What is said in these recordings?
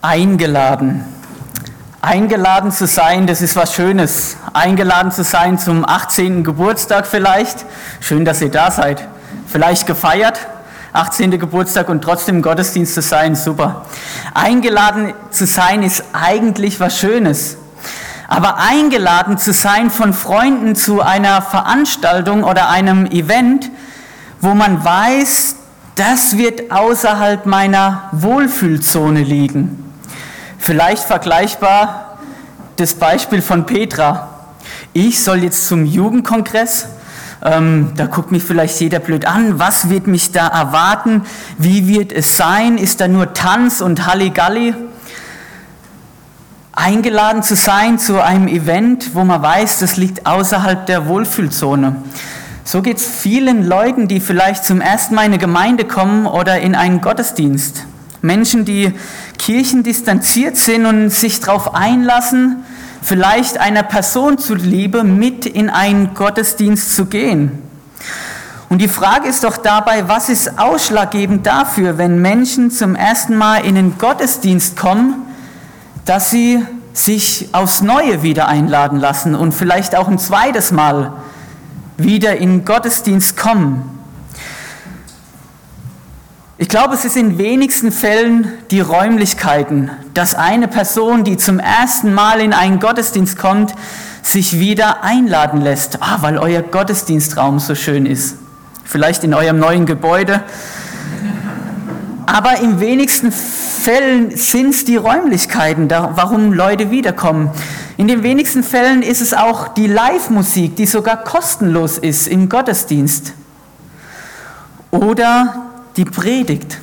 Eingeladen. Eingeladen zu sein, das ist was Schönes. Eingeladen zu sein zum 18. Geburtstag vielleicht. Schön, dass ihr da seid. Vielleicht gefeiert, 18. Geburtstag und trotzdem Gottesdienst zu sein, super. Eingeladen zu sein ist eigentlich was Schönes. Aber eingeladen zu sein von Freunden zu einer Veranstaltung oder einem Event, wo man weiß, das wird außerhalb meiner Wohlfühlzone liegen. Vielleicht vergleichbar das Beispiel von Petra. Ich soll jetzt zum Jugendkongress. Ähm, da guckt mich vielleicht jeder blöd an. Was wird mich da erwarten? Wie wird es sein? Ist da nur Tanz und Halligalli? Eingeladen zu sein zu einem Event, wo man weiß, das liegt außerhalb der Wohlfühlzone. So geht es vielen Leuten, die vielleicht zum ersten Mal in eine Gemeinde kommen oder in einen Gottesdienst. Menschen, die kirchendistanziert sind und sich darauf einlassen, vielleicht einer Person zuliebe mit in einen Gottesdienst zu gehen. Und die Frage ist doch dabei, was ist ausschlaggebend dafür, wenn Menschen zum ersten Mal in den Gottesdienst kommen, dass sie sich aufs Neue wieder einladen lassen und vielleicht auch ein zweites Mal wieder in den Gottesdienst kommen. Ich glaube, es ist in wenigsten Fällen die Räumlichkeiten, dass eine Person, die zum ersten Mal in einen Gottesdienst kommt, sich wieder einladen lässt, ah, weil euer Gottesdienstraum so schön ist. Vielleicht in eurem neuen Gebäude. Aber in wenigsten Fällen sind es die Räumlichkeiten, warum Leute wiederkommen. In den wenigsten Fällen ist es auch die Live-Musik, die sogar kostenlos ist im Gottesdienst. Oder die Predigt.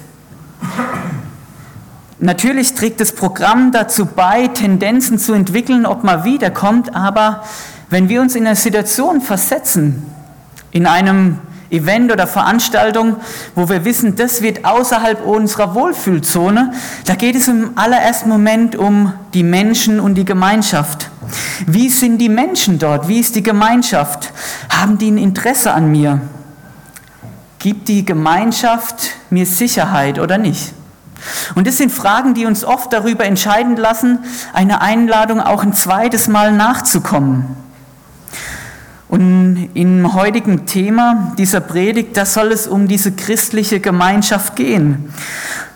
Natürlich trägt das Programm dazu bei, Tendenzen zu entwickeln, ob man wiederkommt, aber wenn wir uns in eine Situation versetzen, in einem Event oder Veranstaltung, wo wir wissen, das wird außerhalb unserer Wohlfühlzone, da geht es im allerersten Moment um die Menschen und die Gemeinschaft. Wie sind die Menschen dort? Wie ist die Gemeinschaft? Haben die ein Interesse an mir? Gibt die Gemeinschaft mir Sicherheit oder nicht? Und das sind Fragen, die uns oft darüber entscheiden lassen, eine Einladung auch ein zweites Mal nachzukommen. Und im heutigen Thema dieser Predigt, da soll es um diese christliche Gemeinschaft gehen.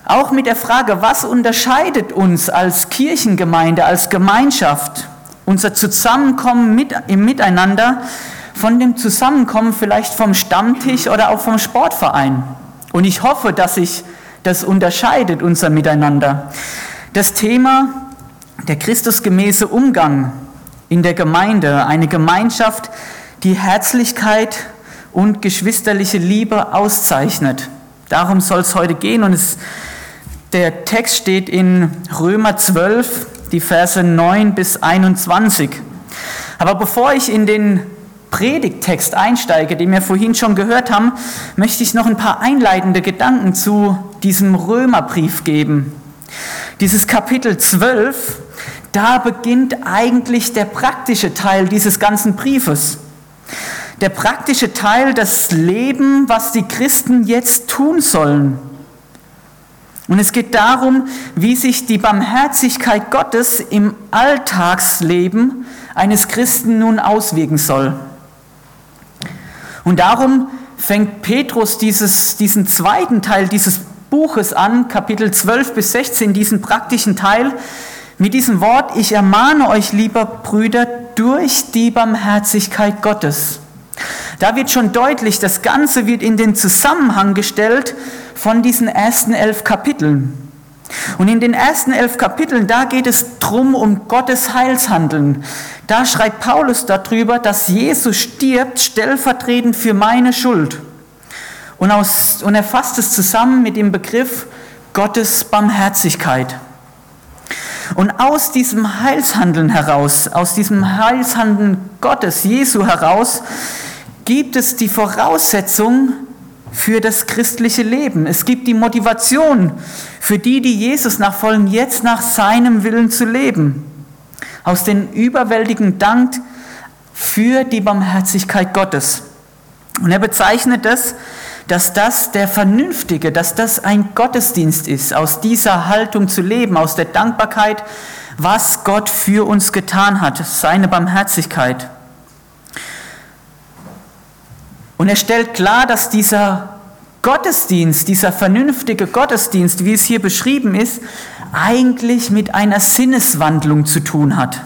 Auch mit der Frage, was unterscheidet uns als Kirchengemeinde, als Gemeinschaft, unser Zusammenkommen mit, im Miteinander von dem Zusammenkommen vielleicht vom Stammtisch oder auch vom Sportverein. Und ich hoffe, dass sich das unterscheidet, unser Miteinander. Das Thema der christusgemäße Umgang in der Gemeinde, eine Gemeinschaft, die Herzlichkeit und geschwisterliche Liebe auszeichnet. Darum soll es heute gehen und es, der Text steht in Römer 12, die Verse 9 bis 21. Aber bevor ich in den Predigttext einsteige, den wir vorhin schon gehört haben, möchte ich noch ein paar einleitende Gedanken zu diesem Römerbrief geben. Dieses Kapitel 12, da beginnt eigentlich der praktische Teil dieses ganzen Briefes. Der praktische Teil, das Leben, was die Christen jetzt tun sollen. Und es geht darum, wie sich die Barmherzigkeit Gottes im Alltagsleben eines Christen nun auswirken soll. Und darum fängt Petrus dieses, diesen zweiten Teil dieses Buches an, Kapitel 12 bis 16, diesen praktischen Teil, mit diesem Wort, ich ermahne euch, lieber Brüder, durch die Barmherzigkeit Gottes. Da wird schon deutlich, das Ganze wird in den Zusammenhang gestellt von diesen ersten elf Kapiteln. Und in den ersten elf Kapiteln, da geht es drum um Gottes Heilshandeln. Da schreibt Paulus darüber, dass Jesus stirbt stellvertretend für meine Schuld. Und, aus, und er fasst es zusammen mit dem Begriff Gottes Barmherzigkeit. Und aus diesem Heilshandeln heraus, aus diesem Heilshandeln Gottes, Jesu heraus, gibt es die Voraussetzung für das christliche Leben. Es gibt die Motivation für die, die Jesus nachfolgen, jetzt nach seinem Willen zu leben. Aus den überwältigenden Dank für die Barmherzigkeit Gottes. Und er bezeichnet das dass das der Vernünftige, dass das ein Gottesdienst ist, aus dieser Haltung zu leben, aus der Dankbarkeit, was Gott für uns getan hat, seine Barmherzigkeit. Und er stellt klar, dass dieser Gottesdienst, dieser vernünftige Gottesdienst, wie es hier beschrieben ist, eigentlich mit einer Sinneswandlung zu tun hat.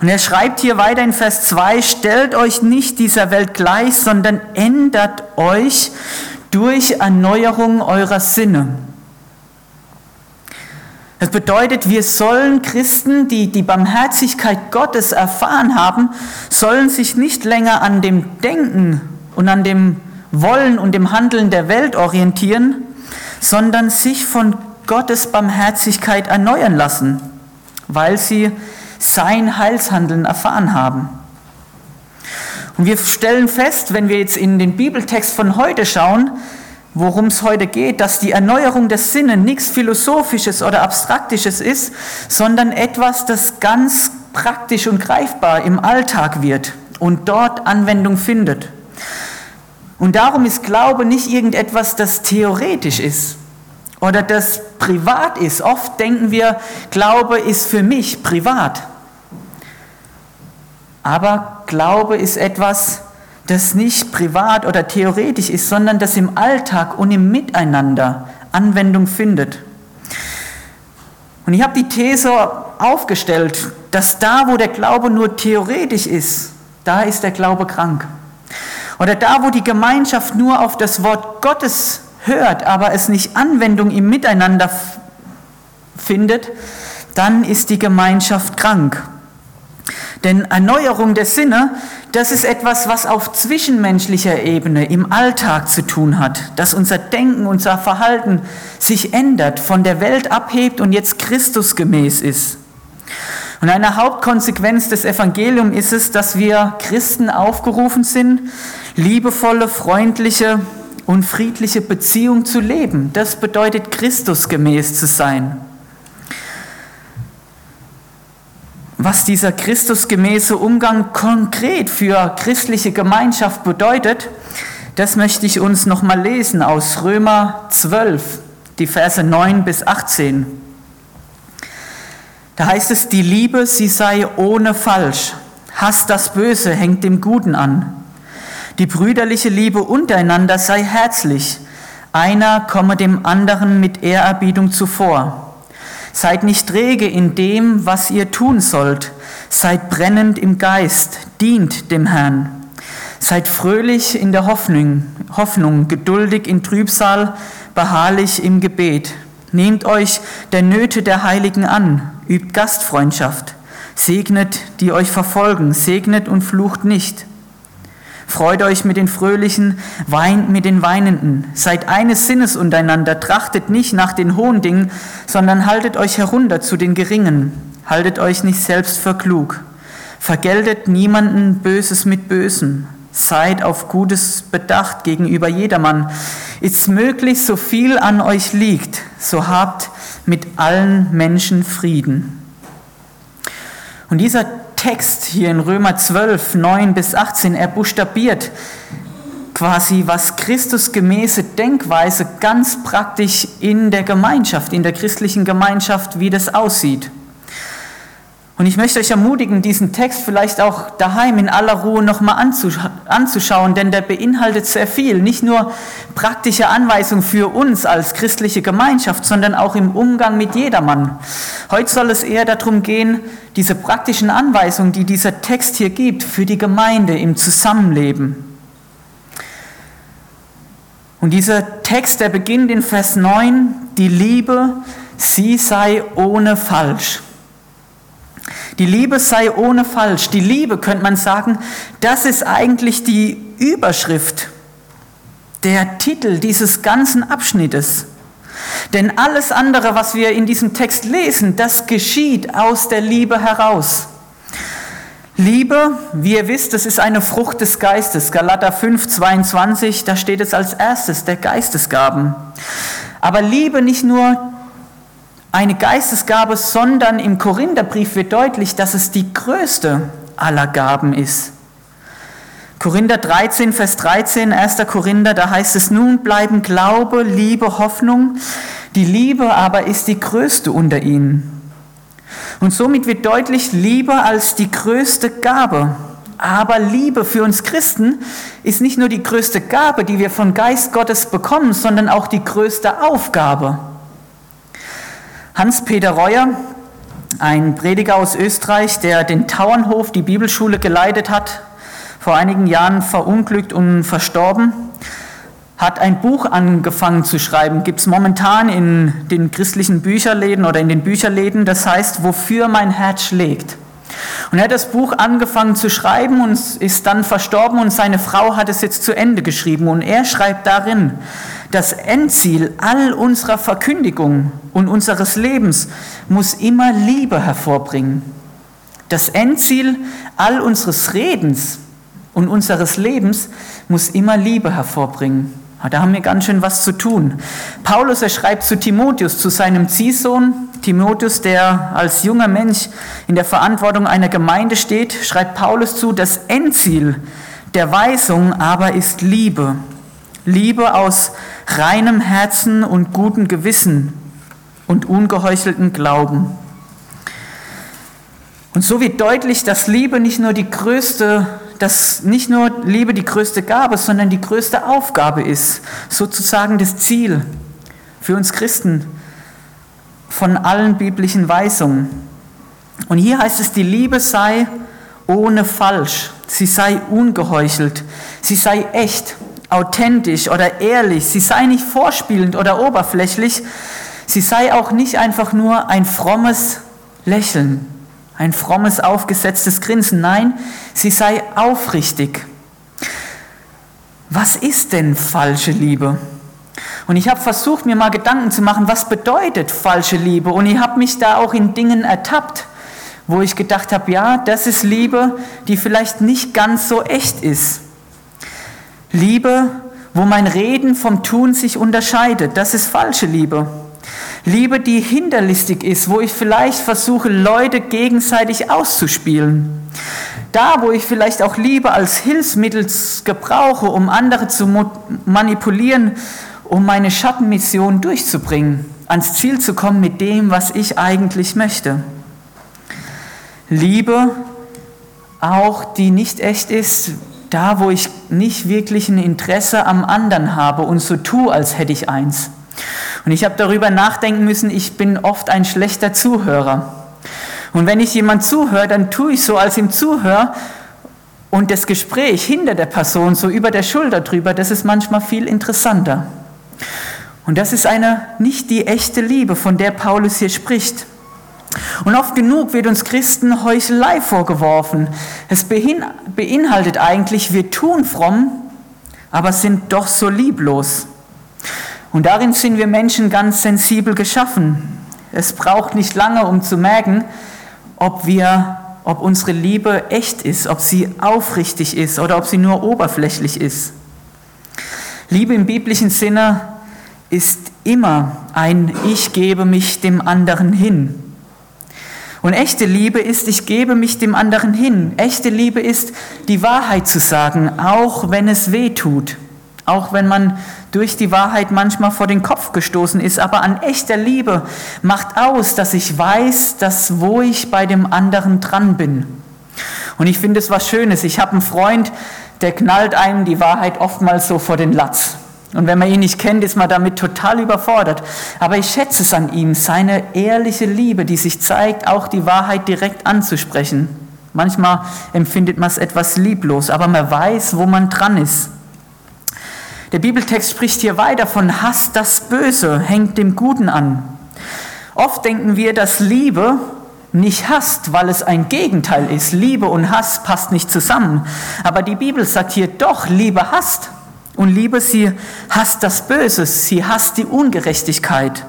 Und er schreibt hier weiter in Vers 2, stellt euch nicht dieser Welt gleich, sondern ändert euch durch Erneuerung eurer Sinne. Das bedeutet, wir sollen Christen, die die Barmherzigkeit Gottes erfahren haben, sollen sich nicht länger an dem Denken und an dem Wollen und dem Handeln der Welt orientieren, sondern sich von Gottes Barmherzigkeit erneuern lassen, weil sie sein Heilshandeln erfahren haben. Und wir stellen fest, wenn wir jetzt in den Bibeltext von heute schauen, worum es heute geht, dass die Erneuerung der Sinne nichts Philosophisches oder Abstraktisches ist, sondern etwas, das ganz praktisch und greifbar im Alltag wird und dort Anwendung findet. Und darum ist Glaube nicht irgendetwas, das theoretisch ist oder das privat ist. Oft denken wir, Glaube ist für mich privat. Aber Glaube ist etwas, das nicht privat oder theoretisch ist, sondern das im Alltag und im Miteinander Anwendung findet. Und ich habe die These aufgestellt, dass da, wo der Glaube nur theoretisch ist, da ist der Glaube krank. Oder da, wo die Gemeinschaft nur auf das Wort Gottes hört, aber es nicht Anwendung im Miteinander findet, dann ist die Gemeinschaft krank. Denn Erneuerung der Sinne, das ist etwas, was auf zwischenmenschlicher Ebene im Alltag zu tun hat, dass unser Denken, unser Verhalten sich ändert, von der Welt abhebt und jetzt Christusgemäß ist. Und eine Hauptkonsequenz des Evangeliums ist es, dass wir Christen aufgerufen sind, liebevolle, freundliche und friedliche Beziehung zu leben. Das bedeutet Christusgemäß zu sein. Was dieser Christusgemäße Umgang konkret für christliche Gemeinschaft bedeutet, das möchte ich uns nochmal lesen aus Römer 12, die Verse 9 bis 18. Da heißt es, die Liebe, sie sei ohne Falsch. Hass das Böse hängt dem Guten an. Die brüderliche Liebe untereinander sei herzlich. Einer komme dem anderen mit Ehrerbietung zuvor. Seid nicht träge in dem, was ihr tun sollt. Seid brennend im Geist, dient dem Herrn. Seid fröhlich in der Hoffnung, Hoffnung, geduldig in Trübsal, beharrlich im Gebet. Nehmt euch der Nöte der Heiligen an, übt Gastfreundschaft, segnet, die euch verfolgen, segnet und flucht nicht. Freut euch mit den Fröhlichen, weint mit den Weinenden. Seid eines Sinnes untereinander, trachtet nicht nach den hohen Dingen, sondern haltet euch herunter zu den Geringen. Haltet euch nicht selbst für klug. Vergeltet niemanden Böses mit Bösem. Seid auf Gutes bedacht gegenüber jedermann. Ist möglich, so viel an euch liegt, so habt mit allen Menschen Frieden. Und dieser Text hier in Römer 12, 9 bis 18, er buchstabiert quasi, was Christusgemäße Denkweise ganz praktisch in der Gemeinschaft, in der christlichen Gemeinschaft, wie das aussieht. Und ich möchte euch ermutigen, diesen Text vielleicht auch daheim in aller Ruhe nochmal anzuschauen, denn der beinhaltet sehr viel. Nicht nur praktische Anweisungen für uns als christliche Gemeinschaft, sondern auch im Umgang mit jedermann. Heute soll es eher darum gehen, diese praktischen Anweisungen, die dieser Text hier gibt, für die Gemeinde im Zusammenleben. Und dieser Text, der beginnt in Vers 9, die Liebe, sie sei ohne Falsch. Die Liebe sei ohne falsch. Die Liebe, könnte man sagen, das ist eigentlich die Überschrift, der Titel dieses ganzen Abschnittes. Denn alles andere, was wir in diesem Text lesen, das geschieht aus der Liebe heraus. Liebe, wie ihr wisst, das ist eine Frucht des Geistes. Galater 5, 22, da steht es als erstes, der Geistesgaben. Aber Liebe nicht nur eine Geistesgabe, sondern im Korintherbrief wird deutlich, dass es die größte aller Gaben ist. Korinther 13, Vers 13, 1. Korinther, da heißt es, nun bleiben Glaube, Liebe, Hoffnung. Die Liebe aber ist die größte unter ihnen. Und somit wird deutlich, Liebe als die größte Gabe. Aber Liebe für uns Christen ist nicht nur die größte Gabe, die wir von Geist Gottes bekommen, sondern auch die größte Aufgabe. Hans-Peter Reuer, ein Prediger aus Österreich, der den Tauernhof, die Bibelschule geleitet hat, vor einigen Jahren verunglückt und verstorben, hat ein Buch angefangen zu schreiben, gibt es momentan in den christlichen Bücherläden oder in den Bücherläden, das heißt, wofür mein Herz schlägt. Und er hat das Buch angefangen zu schreiben und ist dann verstorben und seine Frau hat es jetzt zu Ende geschrieben. Und er schreibt darin, das Endziel all unserer Verkündigung und unseres Lebens muss immer Liebe hervorbringen. Das Endziel all unseres Redens und unseres Lebens muss immer Liebe hervorbringen. Da haben wir ganz schön was zu tun. Paulus, er schreibt zu Timotheus, zu seinem Ziehsohn, Timotheus, der als junger Mensch in der Verantwortung einer Gemeinde steht, schreibt Paulus zu, das Endziel der Weisung aber ist Liebe. Liebe aus reinem Herzen und gutem Gewissen und ungeheuchelten Glauben. Und so wird deutlich, dass Liebe nicht nur die größte dass nicht nur Liebe die größte Gabe, sondern die größte Aufgabe ist, sozusagen das Ziel für uns Christen von allen biblischen Weisungen. Und hier heißt es, die Liebe sei ohne falsch, sie sei ungeheuchelt, sie sei echt, authentisch oder ehrlich, sie sei nicht vorspielend oder oberflächlich, sie sei auch nicht einfach nur ein frommes Lächeln ein frommes, aufgesetztes Grinsen. Nein, sie sei aufrichtig. Was ist denn falsche Liebe? Und ich habe versucht, mir mal Gedanken zu machen, was bedeutet falsche Liebe? Und ich habe mich da auch in Dingen ertappt, wo ich gedacht habe, ja, das ist Liebe, die vielleicht nicht ganz so echt ist. Liebe, wo mein Reden vom Tun sich unterscheidet, das ist falsche Liebe. Liebe, die hinterlistig ist, wo ich vielleicht versuche, Leute gegenseitig auszuspielen. Da, wo ich vielleicht auch Liebe als Hilfsmittel gebrauche, um andere zu manipulieren, um meine Schattenmission durchzubringen, ans Ziel zu kommen mit dem, was ich eigentlich möchte. Liebe, auch die nicht echt ist, da, wo ich nicht wirklich ein Interesse am anderen habe und so tue, als hätte ich eins. Und ich habe darüber nachdenken müssen, ich bin oft ein schlechter Zuhörer. Und wenn ich jemand zuhöre, dann tue ich so, als ihm zuhöre und das Gespräch hinter der Person so über der Schulter drüber, das ist manchmal viel interessanter. Und das ist eine nicht die echte Liebe, von der Paulus hier spricht. Und oft genug wird uns Christen Heuchelei vorgeworfen. Es beinhaltet eigentlich, wir tun fromm, aber sind doch so lieblos. Und darin sind wir Menschen ganz sensibel geschaffen. Es braucht nicht lange, um zu merken, ob wir, ob unsere Liebe echt ist, ob sie aufrichtig ist oder ob sie nur oberflächlich ist. Liebe im biblischen Sinne ist immer ein Ich gebe mich dem anderen hin. Und echte Liebe ist, ich gebe mich dem anderen hin. Echte Liebe ist, die Wahrheit zu sagen, auch wenn es weh tut. Auch wenn man durch die Wahrheit manchmal vor den Kopf gestoßen ist. Aber an echter Liebe macht aus, dass ich weiß, dass wo ich bei dem anderen dran bin. Und ich finde es was Schönes. Ich habe einen Freund, der knallt einem die Wahrheit oftmals so vor den Latz. Und wenn man ihn nicht kennt, ist man damit total überfordert. Aber ich schätze es an ihm, seine ehrliche Liebe, die sich zeigt, auch die Wahrheit direkt anzusprechen. Manchmal empfindet man es etwas lieblos, aber man weiß, wo man dran ist. Der Bibeltext spricht hier weiter von Hass das Böse, hängt dem Guten an. Oft denken wir, dass Liebe nicht hasst, weil es ein Gegenteil ist. Liebe und Hass passt nicht zusammen. Aber die Bibel sagt hier doch, Liebe hasst. Und Liebe, sie hasst das Böse, sie hasst die Ungerechtigkeit.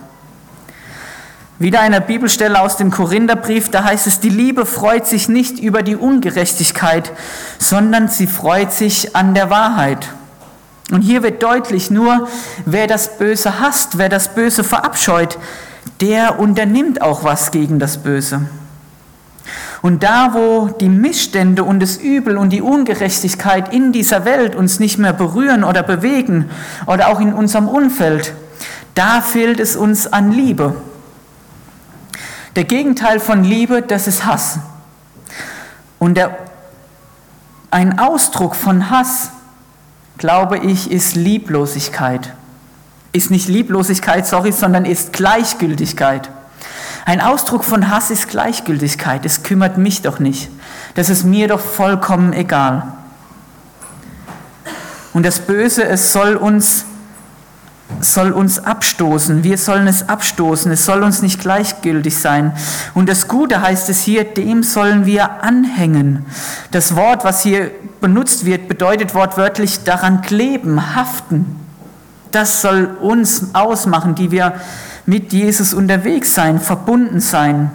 Wieder eine Bibelstelle aus dem Korintherbrief, da heißt es, die Liebe freut sich nicht über die Ungerechtigkeit, sondern sie freut sich an der Wahrheit. Und hier wird deutlich, nur wer das Böse hasst, wer das Böse verabscheut, der unternimmt auch was gegen das Böse. Und da, wo die Missstände und das Übel und die Ungerechtigkeit in dieser Welt uns nicht mehr berühren oder bewegen oder auch in unserem Umfeld, da fehlt es uns an Liebe. Der Gegenteil von Liebe, das ist Hass. Und der, ein Ausdruck von Hass, glaube ich, ist Lieblosigkeit. Ist nicht Lieblosigkeit, sorry, sondern ist Gleichgültigkeit. Ein Ausdruck von Hass ist Gleichgültigkeit. Es kümmert mich doch nicht. Das ist mir doch vollkommen egal. Und das Böse, es soll uns, soll uns abstoßen. Wir sollen es abstoßen. Es soll uns nicht gleichgültig sein. Und das Gute heißt es hier, dem sollen wir anhängen. Das Wort, was hier benutzt wird, bedeutet wortwörtlich daran kleben, haften. Das soll uns ausmachen, die wir mit Jesus unterwegs sein, verbunden sein.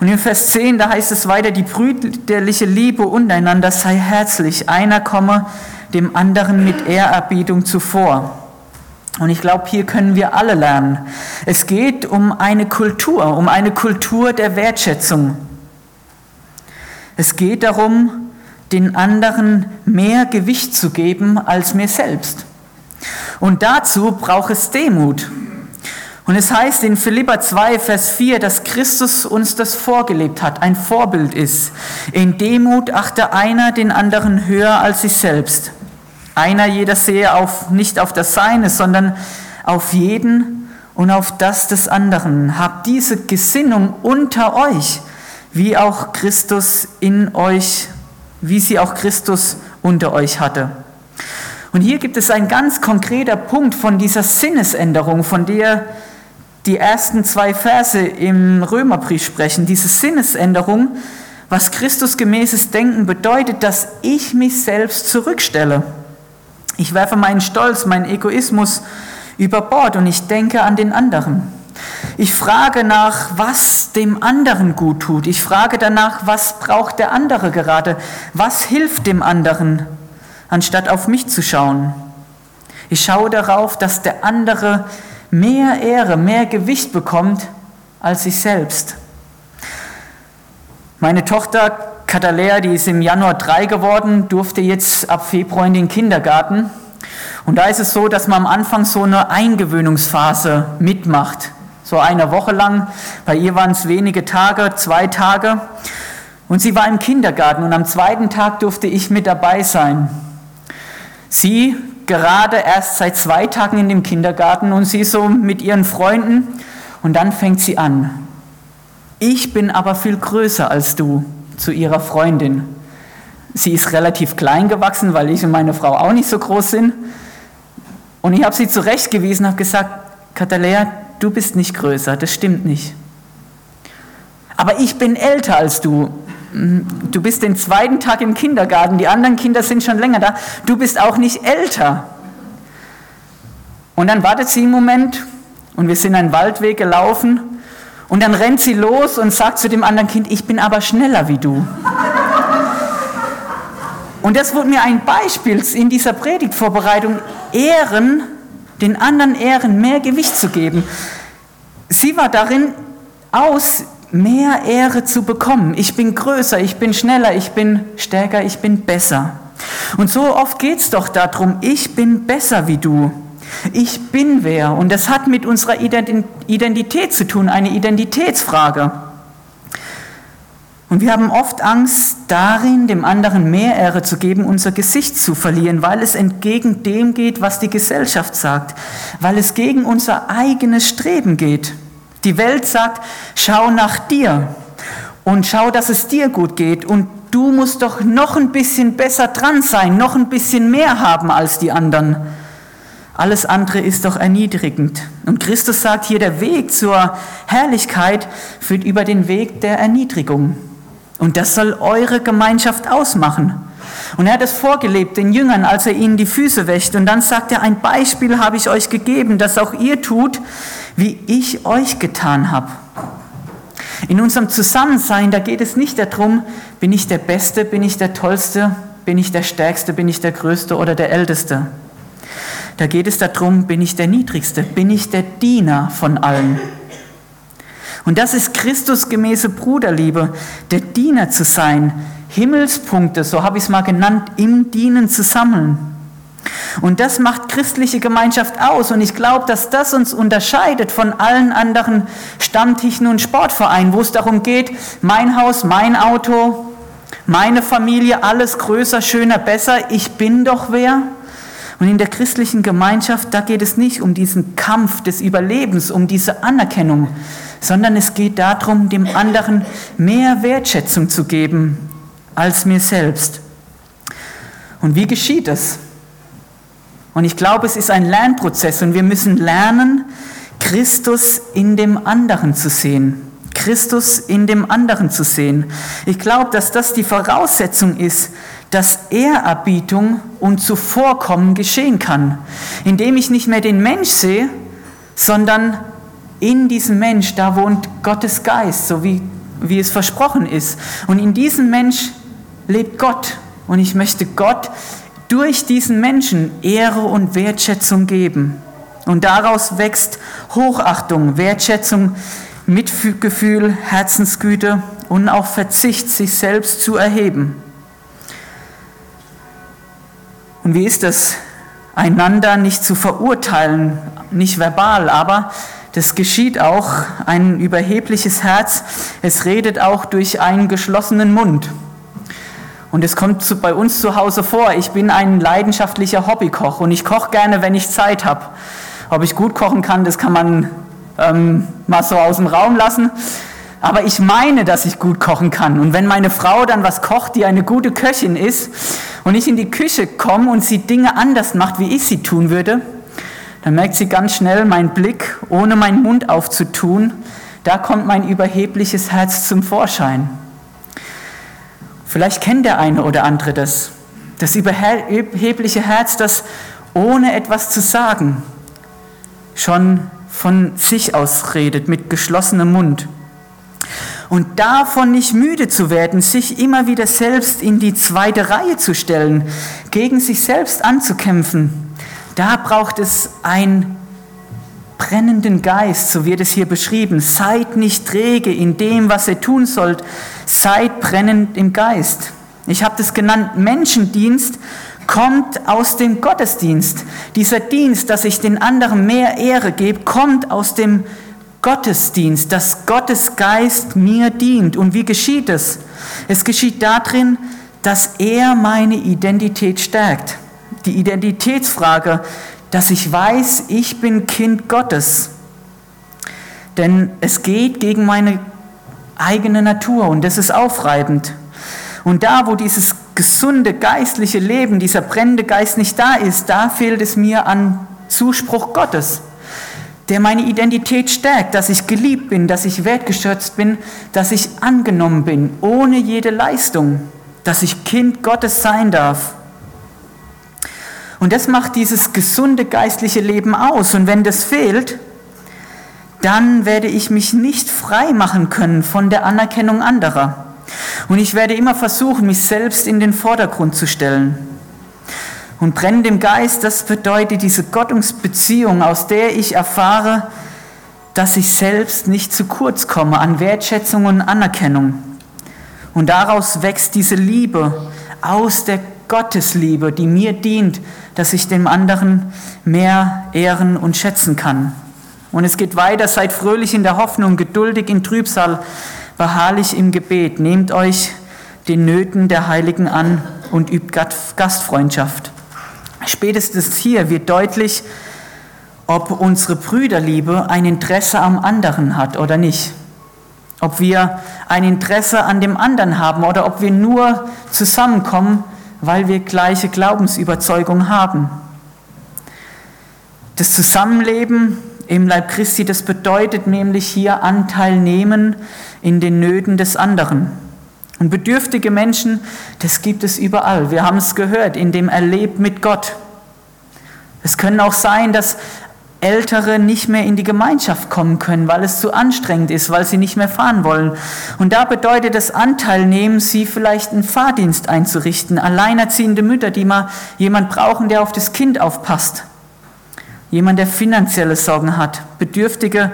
Und in Vers 10, da heißt es weiter, die brüderliche Liebe untereinander sei herzlich. Einer komme dem anderen mit Ehrerbietung zuvor. Und ich glaube, hier können wir alle lernen. Es geht um eine Kultur, um eine Kultur der Wertschätzung. Es geht darum, den anderen mehr Gewicht zu geben als mir selbst. Und dazu braucht es Demut. Und es heißt in Philippa 2, Vers 4, dass Christus uns das vorgelebt hat, ein Vorbild ist. In Demut achte einer den anderen höher als sich selbst. Einer jeder sehe auf, nicht auf das Seine, sondern auf jeden und auf das des anderen. Habt diese Gesinnung unter euch, wie auch Christus in euch, wie sie auch Christus unter euch hatte. Und hier gibt es einen ganz konkreter Punkt von dieser Sinnesänderung, von der die ersten zwei Verse im Römerbrief sprechen, diese Sinnesänderung, was Christusgemäßes Denken bedeutet, dass ich mich selbst zurückstelle. Ich werfe meinen Stolz, meinen Egoismus über Bord und ich denke an den anderen. Ich frage nach, was dem anderen gut tut. Ich frage danach, was braucht der andere gerade? Was hilft dem anderen, anstatt auf mich zu schauen? Ich schaue darauf, dass der andere mehr Ehre, mehr Gewicht bekommt als ich selbst. Meine Tochter Katalea, die ist im Januar drei geworden, durfte jetzt ab Februar in den Kindergarten. Und da ist es so, dass man am Anfang so eine Eingewöhnungsphase mitmacht. So eine Woche lang. Bei ihr waren es wenige Tage, zwei Tage. Und sie war im Kindergarten und am zweiten Tag durfte ich mit dabei sein. Sie gerade erst seit zwei Tagen in dem Kindergarten und sie so mit ihren Freunden und dann fängt sie an. Ich bin aber viel größer als du zu ihrer Freundin. Sie ist relativ klein gewachsen, weil ich und meine Frau auch nicht so groß sind. Und ich habe sie zurechtgewiesen, habe gesagt, Katalea, du bist nicht größer, das stimmt nicht. Aber ich bin älter als du. Du bist den zweiten Tag im Kindergarten, die anderen Kinder sind schon länger da. Du bist auch nicht älter. Und dann wartet sie einen Moment und wir sind einen Waldweg gelaufen und dann rennt sie los und sagt zu dem anderen Kind, ich bin aber schneller wie du. Und das wurde mir ein Beispiel in dieser Predigtvorbereitung, Ehren, den anderen Ehren mehr Gewicht zu geben. Sie war darin aus, mehr Ehre zu bekommen. Ich bin größer, ich bin schneller, ich bin stärker, ich bin besser. Und so oft geht es doch darum, ich bin besser wie du. Ich bin wer. Und das hat mit unserer Identität zu tun, eine Identitätsfrage. Und wir haben oft Angst darin, dem anderen mehr Ehre zu geben, unser Gesicht zu verlieren, weil es entgegen dem geht, was die Gesellschaft sagt, weil es gegen unser eigenes Streben geht. Die Welt sagt, schau nach dir und schau, dass es dir gut geht und du musst doch noch ein bisschen besser dran sein, noch ein bisschen mehr haben als die anderen. Alles andere ist doch erniedrigend. Und Christus sagt hier, der Weg zur Herrlichkeit führt über den Weg der Erniedrigung. Und das soll eure Gemeinschaft ausmachen. Und er hat es vorgelebt den Jüngern, als er ihnen die Füße wäscht. Und dann sagt er, ein Beispiel habe ich euch gegeben, dass auch ihr tut, wie ich euch getan habe. In unserem Zusammensein, da geht es nicht darum, bin ich der Beste, bin ich der Tollste, bin ich der Stärkste, bin ich der Größte oder der Älteste. Da geht es darum, bin ich der Niedrigste, bin ich der Diener von allen. Und das ist Christusgemäße Bruderliebe, der Diener zu sein, Himmelspunkte, so habe ich es mal genannt, im Dienen zu sammeln. Und das macht christliche Gemeinschaft aus. Und ich glaube, dass das uns unterscheidet von allen anderen Stammtischen und Sportvereinen, wo es darum geht, mein Haus, mein Auto, meine Familie, alles größer, schöner, besser, ich bin doch wer. Und in der christlichen Gemeinschaft, da geht es nicht um diesen Kampf des Überlebens, um diese Anerkennung, sondern es geht darum, dem anderen mehr Wertschätzung zu geben als mir selbst. Und wie geschieht das? Und ich glaube, es ist ein Lernprozess und wir müssen lernen, Christus in dem anderen zu sehen. Christus in dem anderen zu sehen. Ich glaube, dass das die Voraussetzung ist, dass Ehrerbietung und Zuvorkommen geschehen kann, indem ich nicht mehr den Mensch sehe, sondern in diesem Mensch, da wohnt Gottes Geist, so wie, wie es versprochen ist. Und in diesem Mensch lebt Gott. Und ich möchte Gott durch diesen Menschen Ehre und Wertschätzung geben. Und daraus wächst Hochachtung, Wertschätzung, Mitgefühl, Herzensgüte und auch Verzicht, sich selbst zu erheben. Und wie ist es, einander nicht zu verurteilen, nicht verbal, aber das geschieht auch, ein überhebliches Herz, es redet auch durch einen geschlossenen Mund. Und es kommt zu, bei uns zu Hause vor, ich bin ein leidenschaftlicher Hobbykoch und ich koche gerne, wenn ich Zeit habe. Ob ich gut kochen kann, das kann man ähm, mal so aus dem Raum lassen. Aber ich meine, dass ich gut kochen kann. Und wenn meine Frau dann was kocht, die eine gute Köchin ist, und ich in die Küche komme und sie Dinge anders macht, wie ich sie tun würde, dann merkt sie ganz schnell mein Blick, ohne meinen Mund aufzutun, da kommt mein überhebliches Herz zum Vorschein. Vielleicht kennt der eine oder andere das. Das überhebliche Herz, das ohne etwas zu sagen schon von sich aus redet, mit geschlossenem Mund. Und davon nicht müde zu werden, sich immer wieder selbst in die zweite Reihe zu stellen, gegen sich selbst anzukämpfen, da braucht es einen brennenden Geist, so wird es hier beschrieben. Seid nicht träge in dem, was ihr tun sollt, seid brennend im Geist. Ich habe das genannt Menschendienst kommt aus dem Gottesdienst. Dieser Dienst, dass ich den anderen mehr Ehre gebe, kommt aus dem Gottesdienst, dass Gottes Geist mir dient. Und wie geschieht es? Es geschieht darin, dass er meine Identität stärkt. Die Identitätsfrage, dass ich weiß, ich bin Kind Gottes. Denn es geht gegen meine eigene Natur und das ist aufreibend. Und da, wo dieses gesunde geistliche Leben, dieser brennende Geist nicht da ist, da fehlt es mir an Zuspruch Gottes, der meine Identität stärkt, dass ich geliebt bin, dass ich wertgeschätzt bin, dass ich angenommen bin, ohne jede Leistung, dass ich Kind Gottes sein darf. Und das macht dieses gesunde geistliche Leben aus. Und wenn das fehlt, dann werde ich mich nicht frei machen können von der Anerkennung anderer. Und ich werde immer versuchen, mich selbst in den Vordergrund zu stellen. Und brennend im Geist, das bedeutet diese Gottungsbeziehung, aus der ich erfahre, dass ich selbst nicht zu kurz komme an Wertschätzung und Anerkennung. Und daraus wächst diese Liebe aus der Gottesliebe, die mir dient, dass ich dem anderen mehr ehren und schätzen kann. Und es geht weiter, seid fröhlich in der Hoffnung, geduldig in Trübsal, beharrlich im Gebet, nehmt euch den Nöten der Heiligen an und übt Gastfreundschaft. Spätestens hier wird deutlich, ob unsere Brüderliebe ein Interesse am anderen hat oder nicht. Ob wir ein Interesse an dem anderen haben oder ob wir nur zusammenkommen, weil wir gleiche Glaubensüberzeugung haben. Das Zusammenleben im Leib Christi, das bedeutet nämlich hier Anteil nehmen in den Nöten des anderen. Und bedürftige Menschen, das gibt es überall. Wir haben es gehört, in dem Erlebt mit Gott. Es können auch sein, dass Ältere nicht mehr in die Gemeinschaft kommen können, weil es zu anstrengend ist, weil sie nicht mehr fahren wollen. Und da bedeutet das Anteil nehmen, sie vielleicht einen Fahrdienst einzurichten. Alleinerziehende Mütter, die mal jemand brauchen, der auf das Kind aufpasst. Jemand, der finanzielle Sorgen hat. Bedürftige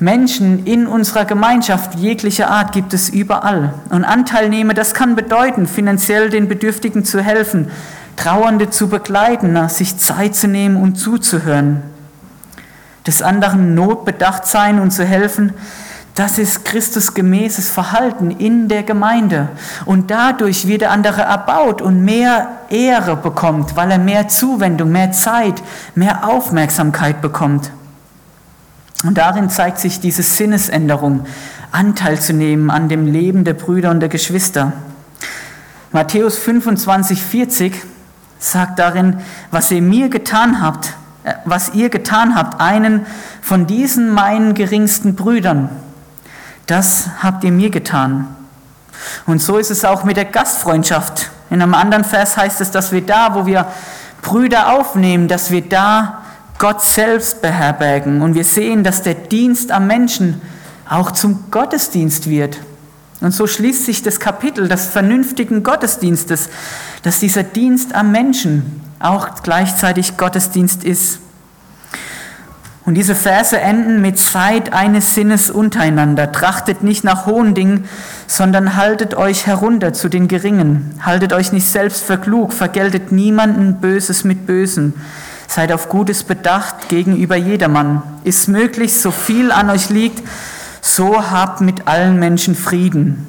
Menschen in unserer Gemeinschaft jeglicher Art gibt es überall. Und Anteilnehmer, das kann bedeuten, finanziell den Bedürftigen zu helfen, Trauernde zu begleiten, sich Zeit zu nehmen und zuzuhören. Des anderen notbedacht sein und zu helfen, das ist Christusgemäßes Verhalten in der Gemeinde. Und dadurch wird der andere erbaut und mehr Ehre bekommt, weil er mehr Zuwendung, mehr Zeit, mehr Aufmerksamkeit bekommt. Und darin zeigt sich diese Sinnesänderung, Anteil zu nehmen an dem Leben der Brüder und der Geschwister. Matthäus 25, 40 sagt darin, was ihr mir getan habt, was ihr getan habt, einen von diesen meinen geringsten Brüdern, das habt ihr mir getan. Und so ist es auch mit der Gastfreundschaft. In einem anderen Vers heißt es, dass wir da, wo wir Brüder aufnehmen, dass wir da Gott selbst beherbergen. Und wir sehen, dass der Dienst am Menschen auch zum Gottesdienst wird. Und so schließt sich das Kapitel des vernünftigen Gottesdienstes, dass dieser Dienst am Menschen auch gleichzeitig Gottesdienst ist. Und diese Verse enden mit Seid eines Sinnes untereinander. Trachtet nicht nach hohen Dingen, sondern haltet euch herunter zu den Geringen. Haltet euch nicht selbst für klug, vergeltet niemanden Böses mit Bösen. Seid auf Gutes bedacht gegenüber jedermann. Ist möglich, so viel an euch liegt, so habt mit allen Menschen Frieden.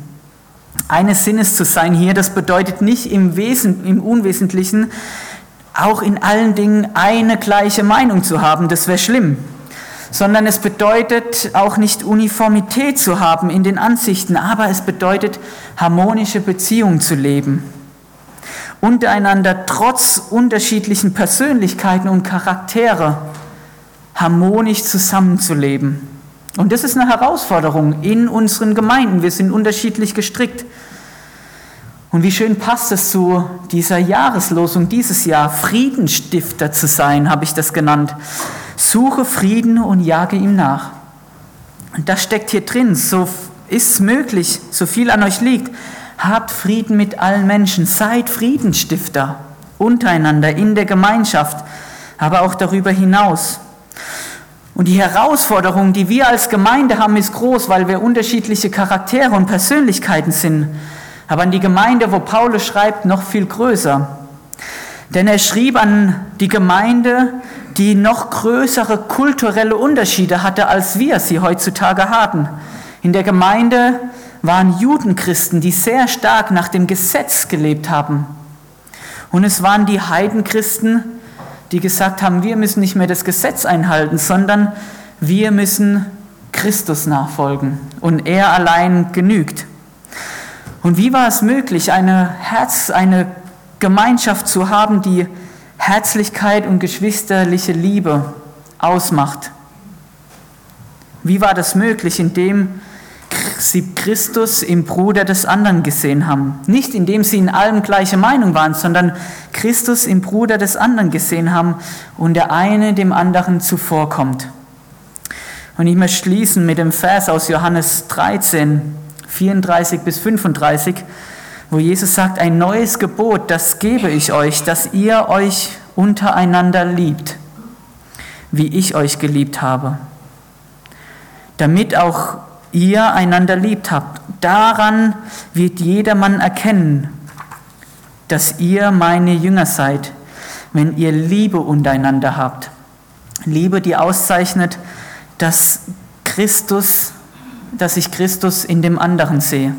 Eines Sinnes zu sein hier, das bedeutet nicht im, Wesen, im Unwesentlichen, auch in allen Dingen eine gleiche Meinung zu haben, das wäre schlimm, sondern es bedeutet auch nicht Uniformität zu haben in den Ansichten, aber es bedeutet harmonische Beziehungen zu leben, untereinander trotz unterschiedlichen Persönlichkeiten und Charaktere harmonisch zusammenzuleben. Und das ist eine Herausforderung in unseren Gemeinden. Wir sind unterschiedlich gestrickt. Und wie schön passt es zu dieser Jahreslosung dieses Jahr, Friedenstifter zu sein, habe ich das genannt. Suche Frieden und jage ihm nach. Und das steckt hier drin, so ist es möglich, so viel an euch liegt. Habt Frieden mit allen Menschen, seid Friedenstifter untereinander, in der Gemeinschaft, aber auch darüber hinaus. Und die Herausforderung, die wir als Gemeinde haben, ist groß, weil wir unterschiedliche Charaktere und Persönlichkeiten sind aber an die Gemeinde, wo Paulus schreibt, noch viel größer. Denn er schrieb an die Gemeinde, die noch größere kulturelle Unterschiede hatte, als wir sie heutzutage haben. In der Gemeinde waren Judenchristen, die sehr stark nach dem Gesetz gelebt haben. Und es waren die Heidenchristen, die gesagt haben, wir müssen nicht mehr das Gesetz einhalten, sondern wir müssen Christus nachfolgen. Und er allein genügt. Und wie war es möglich, eine Herz, eine Gemeinschaft zu haben, die Herzlichkeit und geschwisterliche Liebe ausmacht? Wie war das möglich, indem sie Christus im Bruder des anderen gesehen haben? Nicht indem sie in allem gleiche Meinung waren, sondern Christus im Bruder des anderen gesehen haben und der eine dem anderen zuvorkommt. Und ich möchte schließen mit dem Vers aus Johannes 13, 34 bis 35, wo Jesus sagt, ein neues Gebot, das gebe ich euch, dass ihr euch untereinander liebt, wie ich euch geliebt habe, damit auch ihr einander liebt habt. Daran wird jedermann erkennen, dass ihr meine Jünger seid, wenn ihr Liebe untereinander habt. Liebe, die auszeichnet, dass Christus dass ich Christus in dem anderen sehe.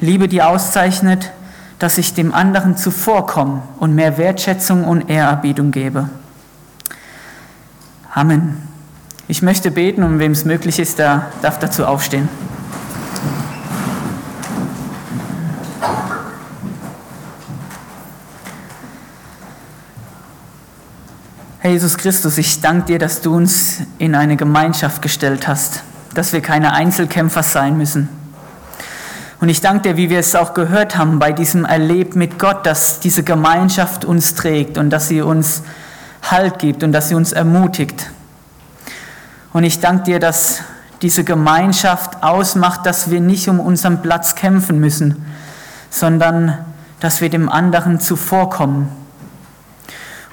Liebe, die auszeichnet, dass ich dem anderen zuvorkomme und mehr Wertschätzung und Ehrerbietung gebe. Amen. Ich möchte beten und wem es möglich ist, der darf dazu aufstehen. Herr Jesus Christus, ich danke dir, dass du uns in eine Gemeinschaft gestellt hast dass wir keine Einzelkämpfer sein müssen. Und ich danke dir, wie wir es auch gehört haben bei diesem Erleb mit Gott, dass diese Gemeinschaft uns trägt und dass sie uns Halt gibt und dass sie uns ermutigt. Und ich danke dir, dass diese Gemeinschaft ausmacht, dass wir nicht um unseren Platz kämpfen müssen, sondern dass wir dem anderen zuvorkommen.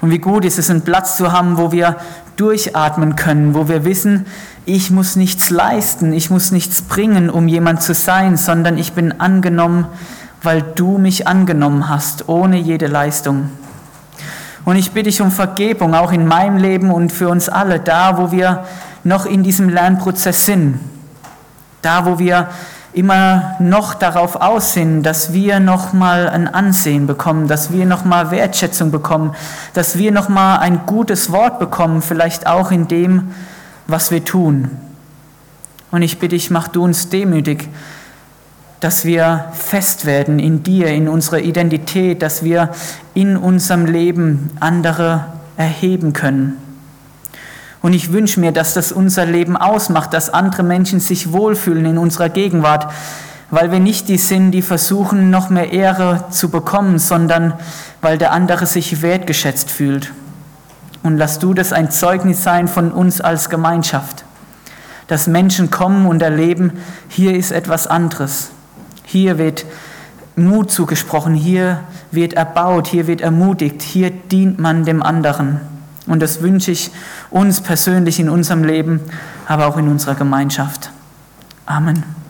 Und wie gut ist es, einen Platz zu haben, wo wir durchatmen können, wo wir wissen, ich muss nichts leisten, ich muss nichts bringen, um jemand zu sein, sondern ich bin angenommen, weil du mich angenommen hast, ohne jede Leistung. Und ich bitte dich um Vergebung, auch in meinem Leben und für uns alle, da wo wir noch in diesem Lernprozess sind, da wo wir immer noch darauf aus sind, dass wir noch mal ein Ansehen bekommen, dass wir noch mal Wertschätzung bekommen, dass wir noch mal ein gutes Wort bekommen, vielleicht auch in dem, was wir tun. Und ich bitte dich, mach du uns demütig, dass wir fest werden in dir, in unserer Identität, dass wir in unserem Leben andere erheben können. Und ich wünsche mir, dass das unser Leben ausmacht, dass andere Menschen sich wohlfühlen in unserer Gegenwart, weil wir nicht die sind, die versuchen, noch mehr Ehre zu bekommen, sondern weil der andere sich wertgeschätzt fühlt. Und lass du das ein Zeugnis sein von uns als Gemeinschaft, dass Menschen kommen und erleben, hier ist etwas anderes. Hier wird Mut zugesprochen, hier wird erbaut, hier wird ermutigt, hier dient man dem anderen. Und das wünsche ich uns persönlich in unserem Leben, aber auch in unserer Gemeinschaft. Amen.